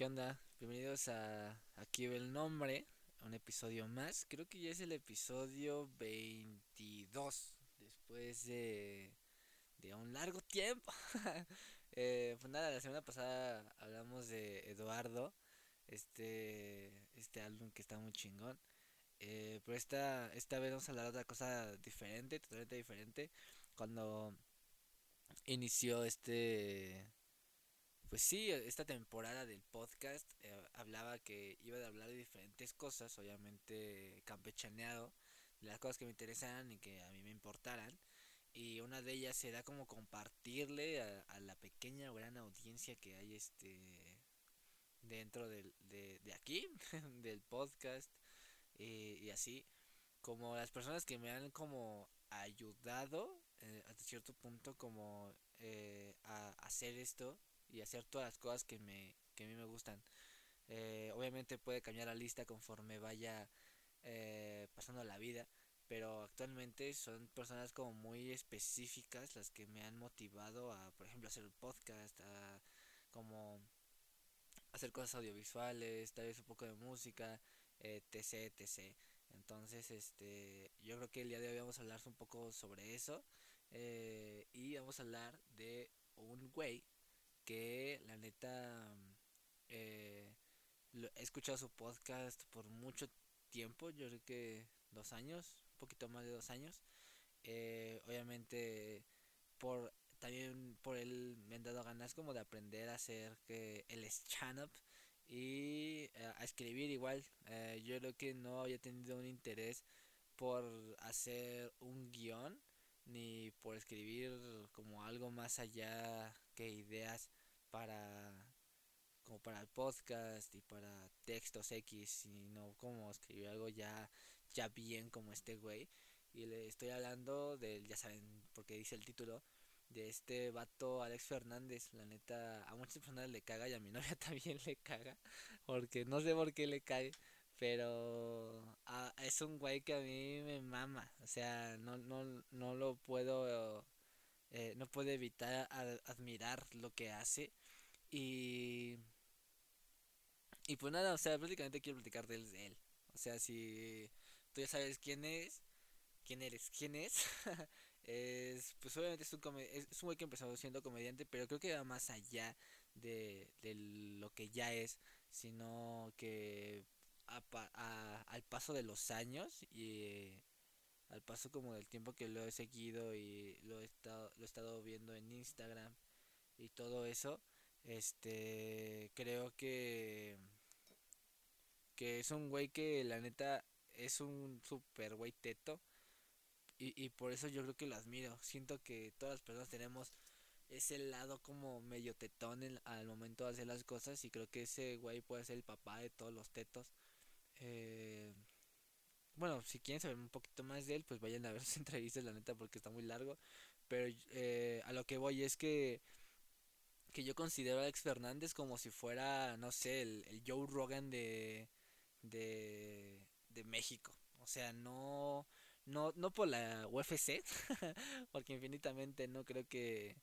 ¿Qué onda? Bienvenidos a Aquí ve el nombre, un episodio más. Creo que ya es el episodio 22, después de, de un largo tiempo. eh, pues nada, la semana pasada hablamos de Eduardo, este, este álbum que está muy chingón. Eh, pero esta, esta vez vamos a hablar de otra cosa diferente, totalmente diferente. Cuando inició este pues sí, esta temporada del podcast eh, hablaba que iba a hablar de diferentes cosas, obviamente campechaneado, de las cosas que me interesaran y que a mí me importaran. Y una de ellas será como compartirle a, la pequeña o gran audiencia que hay este dentro del, de, de aquí, del podcast eh, y así, como las personas que me han como ayudado eh, hasta cierto punto como a hacer esto y hacer todas las cosas que, me, que a mí me gustan. Eh, obviamente puede cambiar la lista conforme vaya eh, pasando la vida, pero actualmente son personas como muy específicas las que me han motivado a, por ejemplo, hacer el podcast, a como hacer cosas audiovisuales, tal vez un poco de música, etc, etc. Entonces, este, yo creo que el día de hoy vamos a hablar un poco sobre eso eh, y vamos a hablar de un güey que la neta eh, he escuchado su podcast por mucho tiempo, yo creo que dos años, un poquito más de dos años. Eh, obviamente por también por él me han dado ganas como de aprender a hacer que el stand-up y eh, a escribir igual. yo creo que no había tenido un interés por hacer un guion ni por escribir como algo más allá que ideas para como para el podcast y para textos X y no como escribir algo ya ya bien como este güey. Y le estoy hablando del ya saben porque dice el título de este vato Alex Fernández. La neta a muchas personas le caga y a mi novia también le caga porque no sé por qué le cae pero ah, es un güey que a mí me mama. O sea no no no lo puedo eh, no puedo evitar admirar lo que hace y. Y pues nada, o sea, prácticamente quiero platicar de él. O sea, si tú ya sabes quién es, quién eres, quién es. es pues obviamente es un, es un güey que empezó siendo comediante, pero creo que va más allá de, de lo que ya es, sino que a, al paso de los años y al paso como del tiempo que lo he seguido y lo he estado, lo he estado viendo en Instagram y todo eso, este, creo que que es un güey que la neta es un super güey teto y, y por eso yo creo que lo admiro. Siento que todas las personas tenemos ese lado como medio tetón al momento de hacer las cosas y creo que ese güey puede ser el papá de todos los tetos. Eh, bueno, si quieren saber un poquito más de él, pues vayan a ver sus entrevistas, la neta, porque está muy largo. Pero eh, a lo que voy es que que yo considero a Alex Fernández como si fuera, no sé, el, Joe Rogan de, de, México. O sea, no, no, no por la UFC, porque infinitamente no creo que,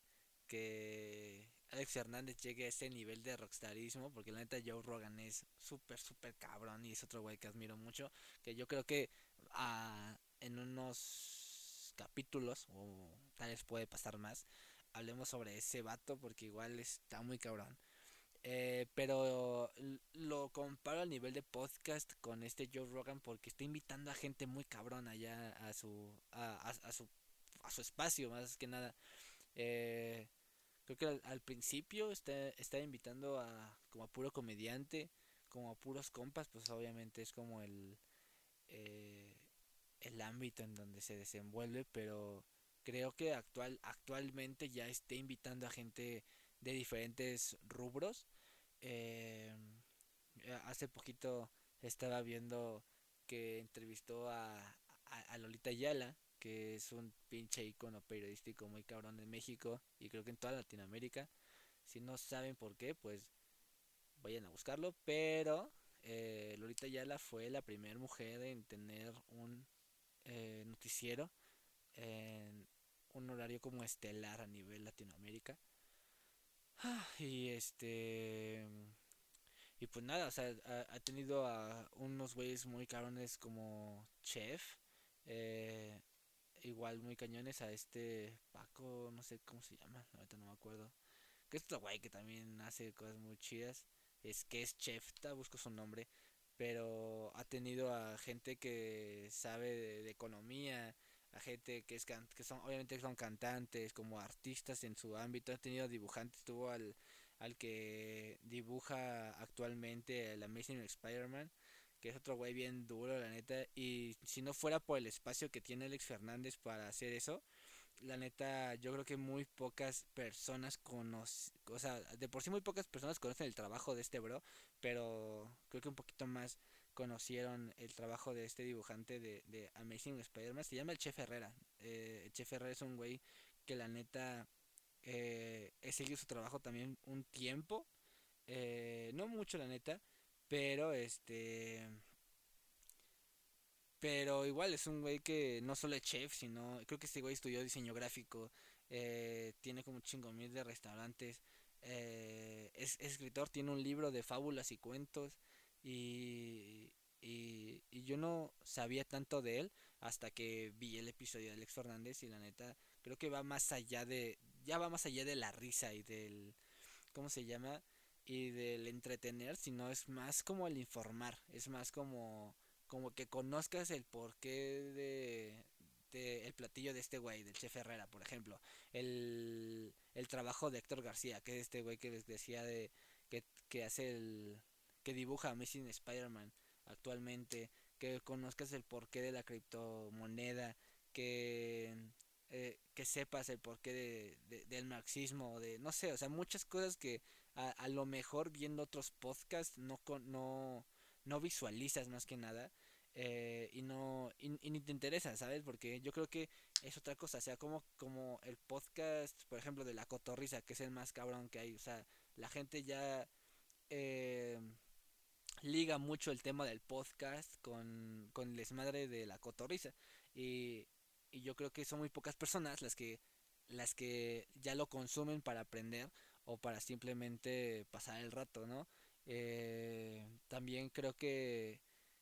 que Alex Fernández llegue a ese nivel de rockstarismo, porque la neta Joe Rogan es súper, súper cabrón y es otro güey que admiro mucho, que yo creo que ah, en unos capítulos, o tal vez puede pasar más, hablemos sobre ese vato porque igual está muy cabrón. Eh, pero lo comparo al nivel de podcast con este Joe Rogan porque está invitando a gente muy cabrón allá a su a, su a su espacio más que nada. Eh, creo que al, principio está, está invitando a como a puro comediante, como a puros compas, pues obviamente es como el eh, el ámbito en donde se desenvuelve, pero creo que actual, actualmente ya esté invitando a gente de diferentes rubros. Eh, hace poquito estaba viendo que entrevistó a, a, Lolita Ayala, que es un pinche icono periodístico muy cabrón en México y creo que en toda Latinoamérica. Si no saben por qué, pues vayan a buscarlo. Pero eh, Lolita Ayala fue la primera mujer en tener un eh, noticiero en, un horario como estelar a nivel Latinoamérica. Ah, y este y pues nada, o sea, ha, tenido a unos güeyes muy cabrones como Chef, eh, igual muy cañones a este Paco, no sé cómo se llama, ahorita no me acuerdo. Que es otro güey que también hace cosas muy chidas. Es que es Chef, busco su nombre. Pero ha tenido a gente que sabe de, economía, gente que es que son obviamente son cantantes, como artistas en su ámbito, ha tenido dibujantes, tuvo al al que dibuja actualmente el Amazing Spider-Man, que es otro güey bien duro, la neta. Y si no fuera por el espacio que tiene Alex Fernández para hacer eso, la neta, yo creo que muy pocas personas conocen, o sea, de por sí muy pocas personas conocen el trabajo de este bro, pero creo que un poquito más conocieron el trabajo de este dibujante de, Amazing Spider-Man. Se llama el Chef Herrera. Eh, el Chef Herrera es un güey que la neta eh, he seguido su trabajo también un tiempo. Eh, no mucho, la neta. Pero este. Pero igual es un güey que no solo es chef, sino. Creo que este güey estudió diseño gráfico. Eh, tiene como chingo mil de restaurantes. es, es, escritor, tiene un libro de fábulas y cuentos. Y, y, y, yo no sabía tanto de él hasta que vi el episodio de Alex Fernández. Y la neta, creo que va más allá de, ya va más allá de la risa y del, ¿cómo se llama? Y del entretener, sino es más como el informar, es más como, como que conozcas el porqué de, de el platillo de este güey, del chef Herrera, por ejemplo, el, el trabajo de Héctor García, que es este güey que les decía de, que, que hace el, que dibuja Amazing Spider-Man actualmente, que conozcas el porqué de la criptomoneda, que eh, que sepas el porqué de, del marxismo, de no sé, o sea, muchas cosas que a, lo mejor viendo otros podcasts no, no, no visualizas más que nada. Eh, y no y, ni te interesa, ¿sabes? Porque yo creo que es otra cosa, o sea, como, como el podcast, por ejemplo, de la cotorriza, que es el más cabrón que hay, o sea, la gente ya eh, liga mucho el tema del podcast con, con el desmadre de la cotorriza. Y y yo creo que son muy pocas personas las que las que ya lo consumen para aprender o para simplemente pasar el rato, ¿no? Eh, también creo que,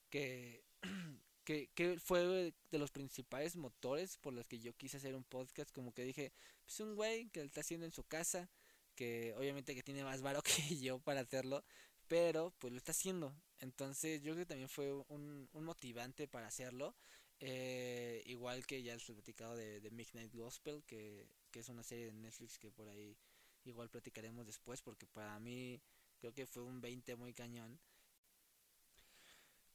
que, que, fue de los principales motores por los que yo quise hacer un podcast, como que dije, pues un güey que lo está haciendo en su casa, que obviamente que tiene más varo que yo para hacerlo, pero pues lo está haciendo. Entonces yo creo que también fue un, un motivante para hacerlo eh, igual que ya les he platicado de, Midnight Gospel, que, que, es una serie de Netflix que por ahí igual platicaremos después, porque para mí creo que fue un 20 muy cañón.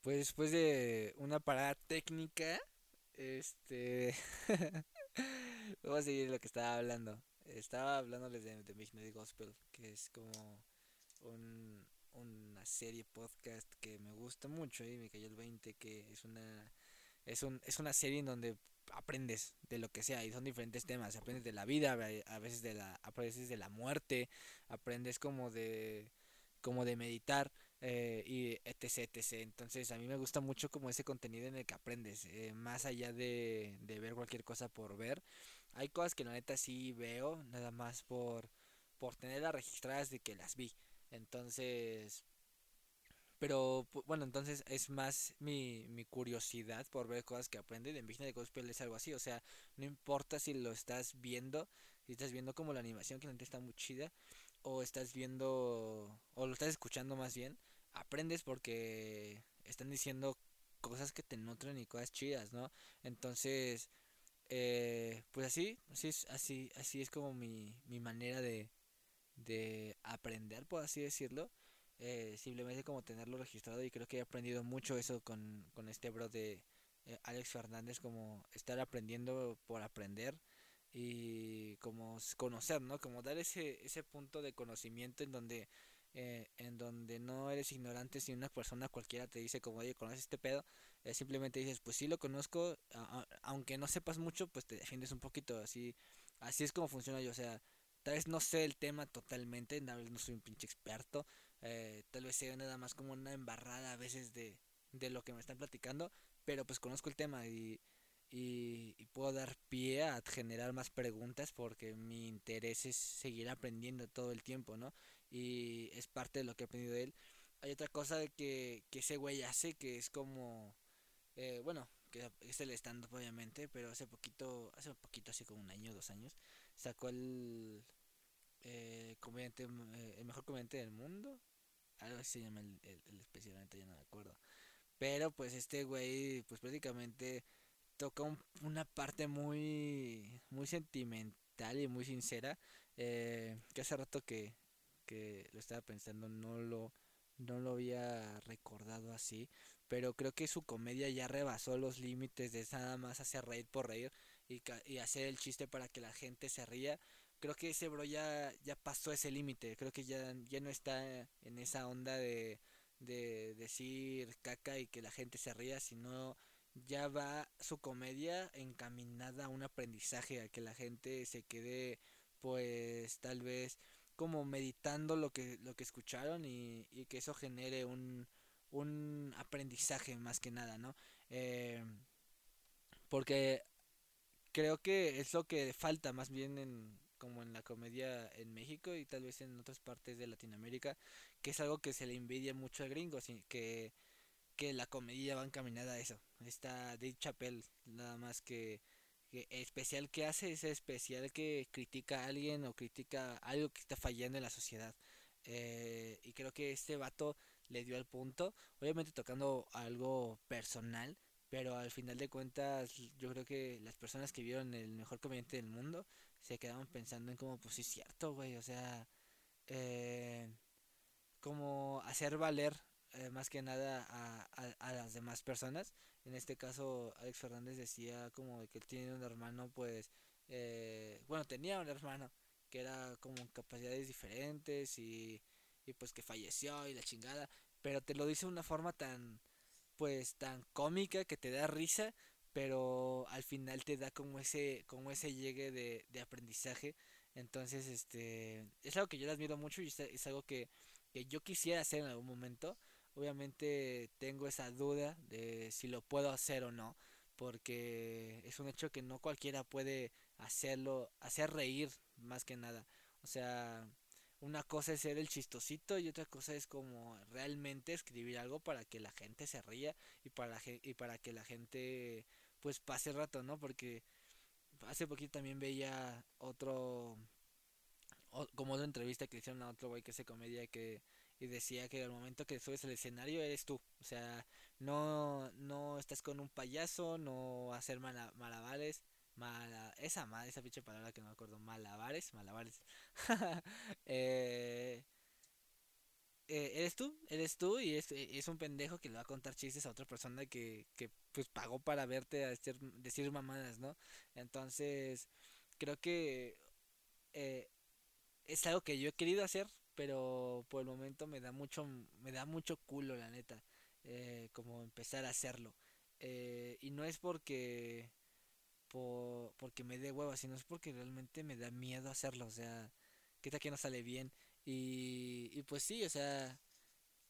Pues después de una parada técnica, este... Vamos a seguir lo que estaba hablando. Estaba hablándoles de, de Midnight Gospel, que es como un, una serie podcast que me gusta mucho y me cayó el 20, que es una es, un, es una serie en donde aprendes de lo que sea y son diferentes temas, aprendes de la vida, a veces de la, a de la muerte, aprendes como de como de meditar eh, y etc, etc. Entonces a mí me gusta mucho como ese contenido en el que aprendes, eh, más allá de, de ver cualquier cosa por ver. Hay cosas que la neta sí veo, nada más por, por tenerlas registradas de que las vi. Entonces, pero bueno, entonces es más mi, mi curiosidad por ver cosas que aprende. De Vigna de Gospel es algo así. O sea, no importa si lo estás viendo, si estás viendo como la animación que la gente está muy chida, o estás viendo, o lo estás escuchando más bien, aprendes porque están diciendo cosas que te nutren y cosas chidas, ¿no? Entonces, eh, pues así, así es, así, así es como mi, mi manera de, de aprender, por así decirlo. Eh, simplemente como tenerlo registrado y creo que he aprendido mucho eso con, con este bro de eh, Alex Fernández, como estar aprendiendo por aprender y como conocer, ¿no? Como dar ese, ese punto de conocimiento en donde, eh, en donde no eres ignorante si una persona cualquiera te dice como, oye, ¿conoces este pedo? simplemente dices, pues sí lo conozco, aunque no sepas mucho, pues te defiendes un poquito, así, así es como funciona yo, o sea, tal vez no sé el tema totalmente, tal vez no soy un pinche experto, eh, tal vez sea nada más como una embarrada a veces de, de lo que me están platicando, pero pues conozco el tema y, y, puedo dar pie a generar más preguntas porque mi interés es seguir aprendiendo todo el tiempo, ¿no? Y es parte de lo que he aprendido de él. hay otra cosa que, que ese güey hace que es como, eh, bueno, que es el stand-up obviamente, pero hace poquito, hace poquito, hace como un año, dos años, sacó el eh, comediante, eh, el mejor comediante del mundo, algo así se llama el, el, especialmente, ya no me acuerdo. Pero pues este güey, pues prácticamente toca una parte muy, muy sentimental y muy sincera, eh, que hace rato que, que lo estaba pensando, no lo, no lo había recordado así, pero creo que su comedia ya rebasó los límites de nada más hacer reír por reír y, y hacer el chiste para que la gente se ría. Creo que ese bro ya, ya pasó ese límite, creo que ya, ya no está en esa onda de, de decir caca y que la gente se ría, sino ya va su comedia encaminada a un aprendizaje, a que la gente se quede pues tal vez como meditando lo que, lo que escucharon y, y que eso genere un, un aprendizaje más que nada, ¿no? Eh, porque creo que es lo que falta más bien en como en la comedia en México y tal vez en otras partes de Latinoamérica, que es algo que se le envidia mucho al gringo, así que, que la comedia va encaminada a eso. Está Dave Chappelle, nada más que, que especial que hace es especial que critica a alguien o critica algo que está fallando en la sociedad. Eh, y creo que este vato le dio al punto, obviamente tocando algo personal, pero al final de cuentas yo creo que las personas que vieron el mejor comediante del mundo se quedaban pensando en como, pues sí es cierto, güey, o sea, eh, como hacer valer eh, más que nada a, a, las demás personas. En este caso, Alex Fernández decía como que él tiene un hermano, pues, eh, bueno, tenía un hermano que era como capacidades diferentes y y pues que falleció y la chingada, pero te lo dice de una forma tan pues tan cómica que te da risa, pero al final te da como ese como ese llegue de, de aprendizaje. Entonces, este es algo que yo le admiro mucho y es, algo que, que yo quisiera hacer en algún momento. Obviamente tengo esa duda de si lo puedo hacer o no, porque es un hecho que no cualquiera puede hacerlo, hacer reír más que nada. O sea, una cosa es ser el chistosito y otra cosa es como realmente escribir algo para que la gente se ría y para, y para que la gente pues pase rato, ¿no? Porque hace poquito también veía otro, como otra entrevista que hicieron a otro güey que hace comedia que y decía que al momento que subes al escenario eres tú, o sea, no no estás con un payaso, no hacer malabares, Mala, esa madre, esa pinche palabra que no me acuerdo. Malabares, malabares. eh, eh, eres tú, eres tú y es, es, un pendejo que le va a contar chistes a otra persona que, que pues pagó para verte a decir, mamadas, ¿no? Entonces, creo que eh, es algo que yo he querido hacer, pero por el momento me da mucho, me da mucho culo, la neta, eh, como empezar a hacerlo. Eh, y no es porque por, porque me dé hueva, sino es porque realmente me da miedo hacerlo, o sea, que tal que no sale bien. Y, y pues sí, o sea,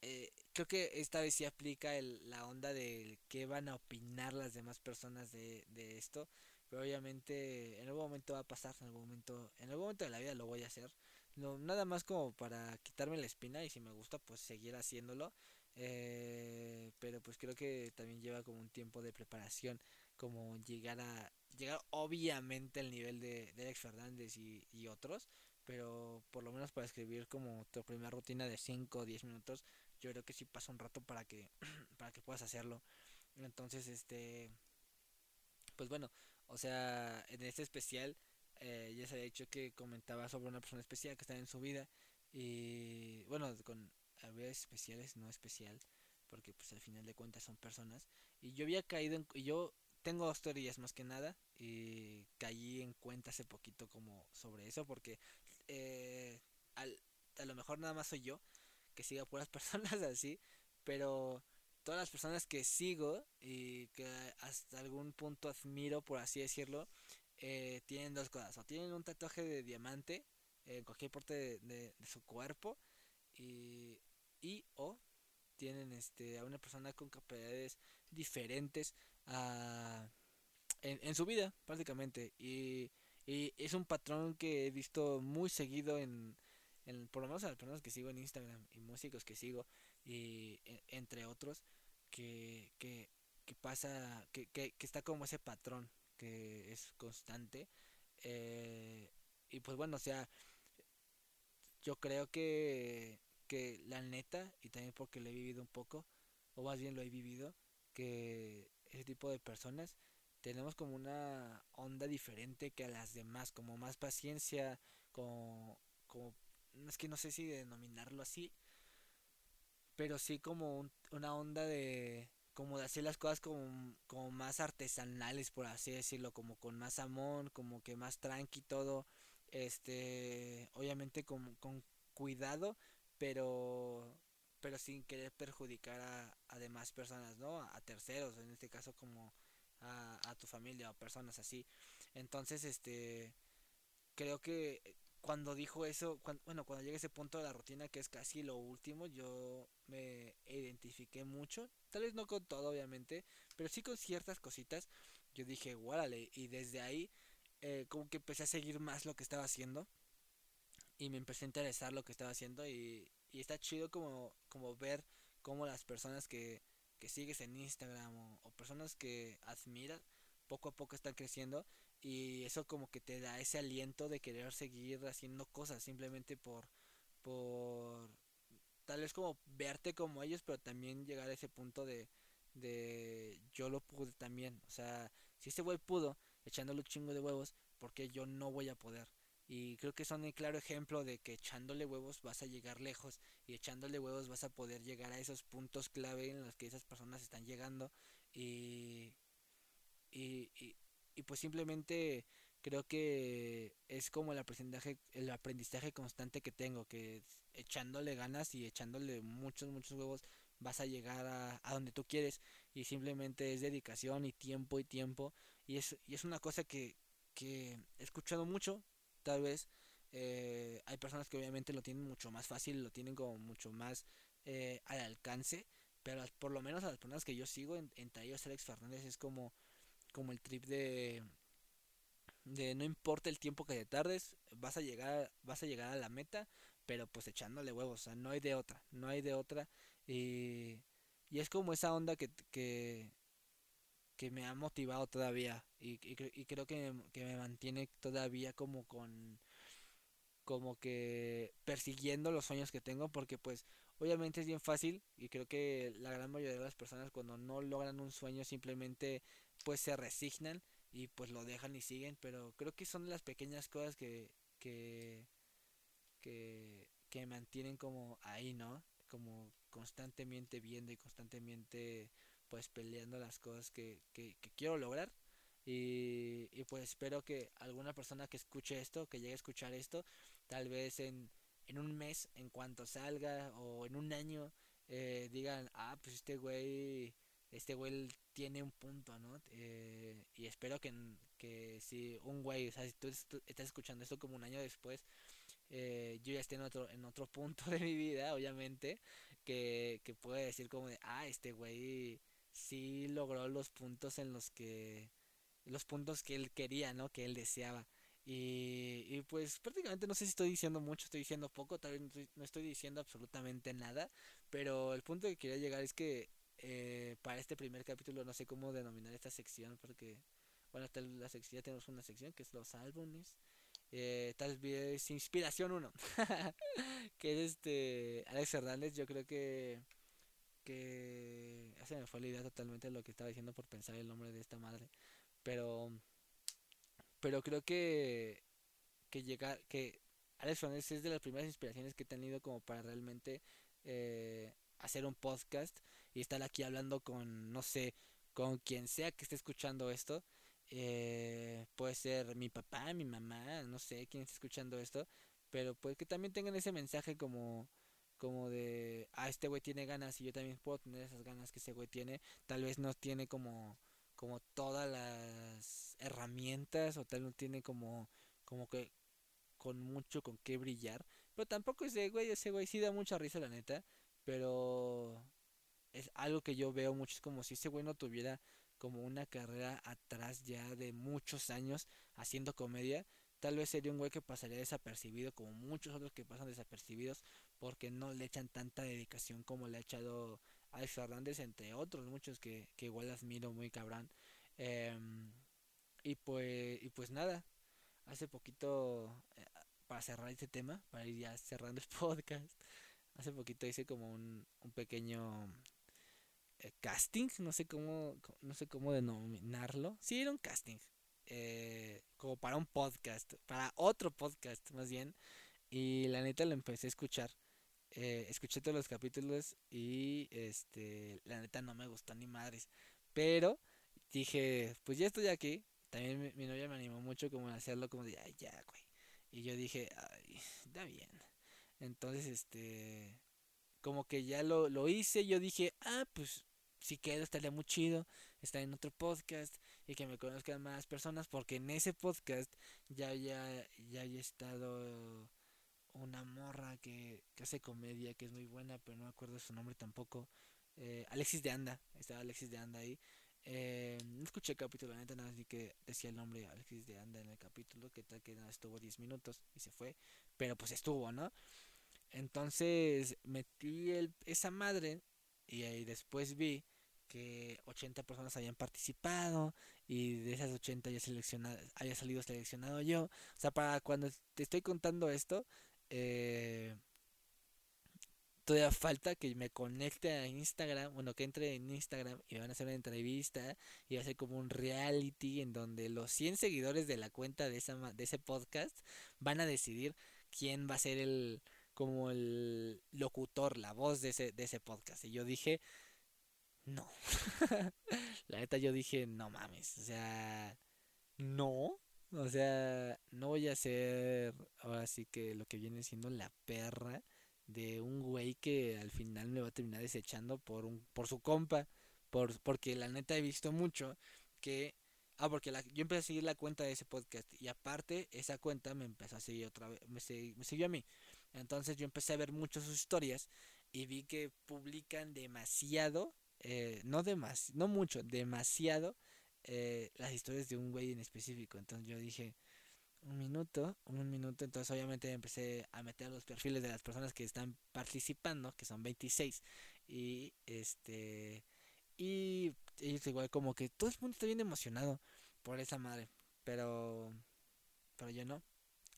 eh, creo que esta vez sí aplica el, la onda de qué van a opinar las demás personas de, de esto. Pero obviamente en algún momento va a pasar, en algún momento, en algún momento de la vida lo voy a hacer. No, nada más como para quitarme la espina y si me gusta pues seguir haciéndolo. Eh, pero pues creo que también lleva como un tiempo de preparación, como llegar a llegar obviamente al nivel de, de Alex Fernández y, y, otros, pero por lo menos para escribir como tu primera rutina de 5 o 10 minutos, yo creo que sí pasa un rato para que, para que puedas hacerlo. Entonces, este, pues bueno, o sea, en este especial eh, ya se había dicho que comentaba sobre una persona especial que está en su vida y bueno, con había especiales, no especial, porque pues al final de cuentas son personas y yo había caído en, y yo tengo dos más que nada y caí en cuenta hace poquito como sobre eso porque eh, al, a lo mejor nada más soy yo que siga puras personas así pero todas las personas que sigo y que hasta algún punto admiro por así decirlo eh, tienen dos cosas o tienen un tatuaje de diamante en cualquier parte de, su cuerpo y, o tienen este a una persona con capacidades diferentes a, en, en, su vida prácticamente y, y, es un patrón que he visto muy seguido en, por lo menos a las personas que sigo en Instagram y músicos que sigo y e, entre otros que, que, que pasa, que, que, que, está como ese patrón que es constante. Eh, y pues bueno, o sea, yo creo que, que la neta, y también porque lo he vivido un poco, o más bien lo he vivido, que ese tipo de personas tenemos como una onda diferente que a las demás, como más paciencia, como, como es que no sé si denominarlo así, pero sí como una onda de como de hacer las cosas como, como más artesanales por así decirlo como con más amor como que más tranqui todo este obviamente con, con cuidado pero pero sin querer perjudicar a, a demás personas no a terceros en este caso como a, a tu familia o personas así. Entonces este creo que cuando dijo eso, bueno, cuando llega ese punto de la rutina que es casi lo último, yo me identifiqué mucho, tal vez no con todo obviamente, pero sí con ciertas cositas, yo dije, guárale, y desde ahí eh, como que empecé a seguir más lo que estaba haciendo y me empecé a interesar lo que estaba haciendo y, y está chido como, como ver cómo las personas que, que sigues en Instagram o, personas que admiras poco a poco están creciendo y eso como que te da ese aliento de querer seguir haciendo cosas simplemente por por tal vez como verte como ellos pero también llegar a ese punto de de yo lo pude también. O sea si este güey pudo echándole un chingo de huevos porque yo no voy a poder y creo que son el claro ejemplo de que echándole huevos vas a llegar lejos y echándole huevos vas a poder llegar a esos puntos clave en los que esas personas están llegando y, y, y pues simplemente creo que es como el aprendizaje, el aprendizaje constante que tengo, que echándole ganas y echándole muchos, muchos huevos vas a llegar a, a donde tú quieres y simplemente es dedicación y tiempo y tiempo y es, y es una cosa que, que he escuchado mucho, tal vez eh, hay personas que obviamente lo tienen mucho más fácil, lo tienen como mucho más eh, al alcance, pero por lo menos a las personas que yo sigo, en, entre ellos Alex Fernández, es como como el trip de de no importa el tiempo que te tardes, vas a llegar vas a llegar a la meta, pero pues echándole huevos, o sea, no hay de otra, no hay de otra y, y es como esa onda que, que, que me ha motivado todavía y, y, y creo que, me mantiene todavía como con como que persiguiendo los sueños que tengo porque pues obviamente es bien fácil y creo que la gran mayoría de las personas cuando no logran un sueño simplemente pues se resignan y pues lo dejan y siguen, pero creo que son las pequeñas cosas que que que, que mantienen como ahí, ¿no? Como constantemente viendo y constantemente pues peleando las cosas que, que, que quiero lograr y, y, pues espero que alguna persona que escuche esto, que llegue a escuchar esto, tal vez en, en un mes, en cuanto salga, o en un año, eh, digan, ah, pues este güey este güey tiene un punto, ¿no? Eh, y espero que, que si un güey, o sea, si tú estás escuchando esto como un año después, eh, yo ya esté en otro, en otro punto de mi vida, obviamente, que, que puede decir como de, ah, este güey sí logró los puntos en los que, los puntos que él quería, ¿no? Que él deseaba. Y, y pues prácticamente no sé si estoy diciendo mucho, estoy diciendo poco, tal vez no estoy, diciendo absolutamente nada, pero el punto que quería llegar es que eh, para este primer capítulo no sé cómo denominar esta sección porque bueno hasta la sección ya tenemos una sección que es los álbumes eh, tal vez inspiración 1 que es este Alex Hernández yo creo que que se me fue la idea totalmente lo que estaba diciendo por pensar el nombre de esta madre pero pero creo que que llegar que Alex Hernández es de las primeras inspiraciones que he tenido como para realmente eh, hacer un podcast y estar aquí hablando con, no sé, con quien sea que esté escuchando esto. Eh, puede ser mi papá, mi mamá, no sé quién está escuchando esto, pero pues que también tengan ese mensaje como como de, ah, este güey tiene ganas y yo también puedo tener esas ganas que ese güey tiene. Tal vez no tiene como como todas las herramientas o tal no tiene como como que con mucho con qué brillar, pero tampoco ese güey, ese güey sí da mucha risa la neta, pero es algo que yo veo mucho, es como si ese güey no tuviera como una carrera atrás ya de muchos años haciendo comedia, tal vez sería un güey que pasaría desapercibido como muchos otros que pasan desapercibidos porque no le echan tanta dedicación como le ha echado Alex Fernández, entre otros muchos que, que igual admiro muy cabrón. Em, y pues, y pues nada, hace poquito, eh, para cerrar este tema, para ir ya cerrando el podcast, hace poquito hice como un, un pequeño eh, casting, no sé cómo, no sé cómo denominarlo. Sí, era un casting, eh, como para un podcast, para otro podcast más bien. Y la neta lo empecé a escuchar. Eh, escuché todos los capítulos y este, la neta no me gustó ni madres. Pero dije, pues ya estoy aquí. También mi, novia me animó mucho como a hacerlo como de, ay, ya, güey. Y yo dije, ay, está bien. Entonces, este, como que ya lo, lo hice. Yo dije, ah, pues si quedo estaría muy chido estar en otro podcast y que me conozcan más personas porque en ese podcast ya ya ya he estado una morra que, que, hace comedia que es muy buena pero no me acuerdo su nombre tampoco. Eh, Alexis de Anda estaba Alexis de Anda ahí. Eh, no escuché el capítulo neta nada así que decía el nombre Alexis de Anda en el capítulo que tal que estuvo 10 minutos y se fue pero pues estuvo no entonces metí el, esa madre y ahí después vi que 80 personas habían participado y de esas 80 ya seleccionado, haya salido seleccionado yo. O sea, para cuando te estoy contando esto, eh, todavía falta que me conecte a Instagram, bueno, que entre en Instagram y me van a hacer una entrevista y va a ser como un reality en donde los 100 seguidores de la cuenta de, esa, de ese podcast van a decidir quién va a ser el como el locutor, la voz de ese, de ese podcast. Y yo dije, no. la neta yo dije, no mames, o sea, no. O sea, no voy a ser ahora sí que lo que viene siendo la perra de un güey que al final me va a terminar desechando por un por su compa, por porque la neta he visto mucho que ah porque la, yo empecé a seguir la cuenta de ese podcast y aparte esa cuenta me empezó a seguir otra vez, me, siguió a mí. Entonces yo empecé a ver mucho sus historias y vi que publican demasiado eh, no demas no mucho, demasiado eh, las historias de un güey en específico. Entonces yo dije, un minuto, un minuto. Entonces obviamente empecé a meter los perfiles de las personas que están participando, que son 26. Y este... Y ellos igual como que todo el mundo está bien emocionado por esa madre. Pero... Pero yo no.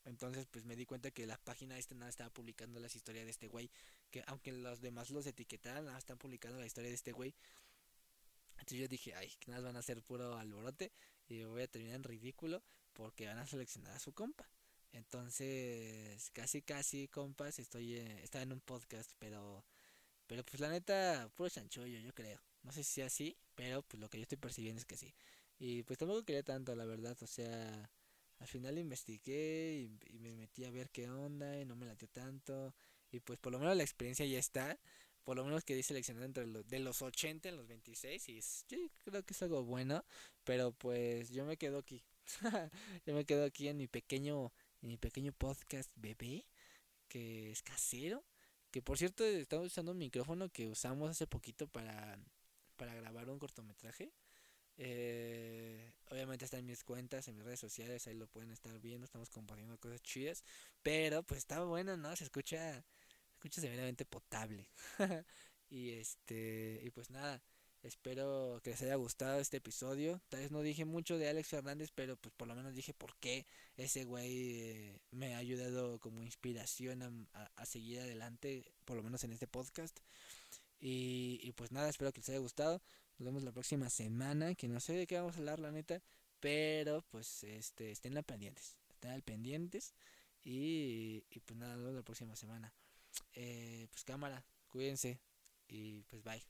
Entonces pues me di cuenta que la página esta nada estaba publicando las historias de este güey. Que aunque los demás los etiquetaran, nada están publicando la historia de este güey. Entonces yo dije, ay, que nada van a ser puro alborote. Y voy a terminar en ridículo porque van a seleccionar a su compa. Entonces, casi casi compas, estoy eh, estaba en un podcast, pero pero pues la neta puro chanchullo, yo creo. No sé si sea así, pero pues lo que yo estoy percibiendo es que sí. Y pues tampoco quería tanto, la verdad, o sea, al final investigué y, me metí a ver qué onda y no me latió tanto. Y pues por lo menos la experiencia ya está. Por lo menos quedé seleccionado entre los, de los 80 en los 26 y es, yo creo que es algo bueno. Pero pues yo me quedo aquí. yo me quedo aquí en mi pequeño, en mi pequeño podcast bebé, que es casero. Que por cierto estamos usando un micrófono que usamos hace poquito para, para grabar un cortometraje. Eh, obviamente está en mis cuentas, en mis redes sociales, ahí lo pueden estar viendo, estamos compartiendo cosas chidas, pero pues está bueno, ¿no? Se escucha, se escucha severamente potable. y este, y pues nada, espero que les haya gustado este episodio. Tal vez no dije mucho de Alex Fernández, pero pues por lo menos dije por qué ese güey eh, me ha ayudado como inspiración a, a, seguir adelante, por lo menos en este podcast. Y, y pues nada, espero que les haya gustado. Nos vemos la próxima semana, que no sé de qué vamos a hablar, la neta. Pero pues este estén al pendientes. Estén al pendientes. Y, y pues nada, nos vemos la próxima semana. Eh, pues cámara, cuídense. Y pues bye.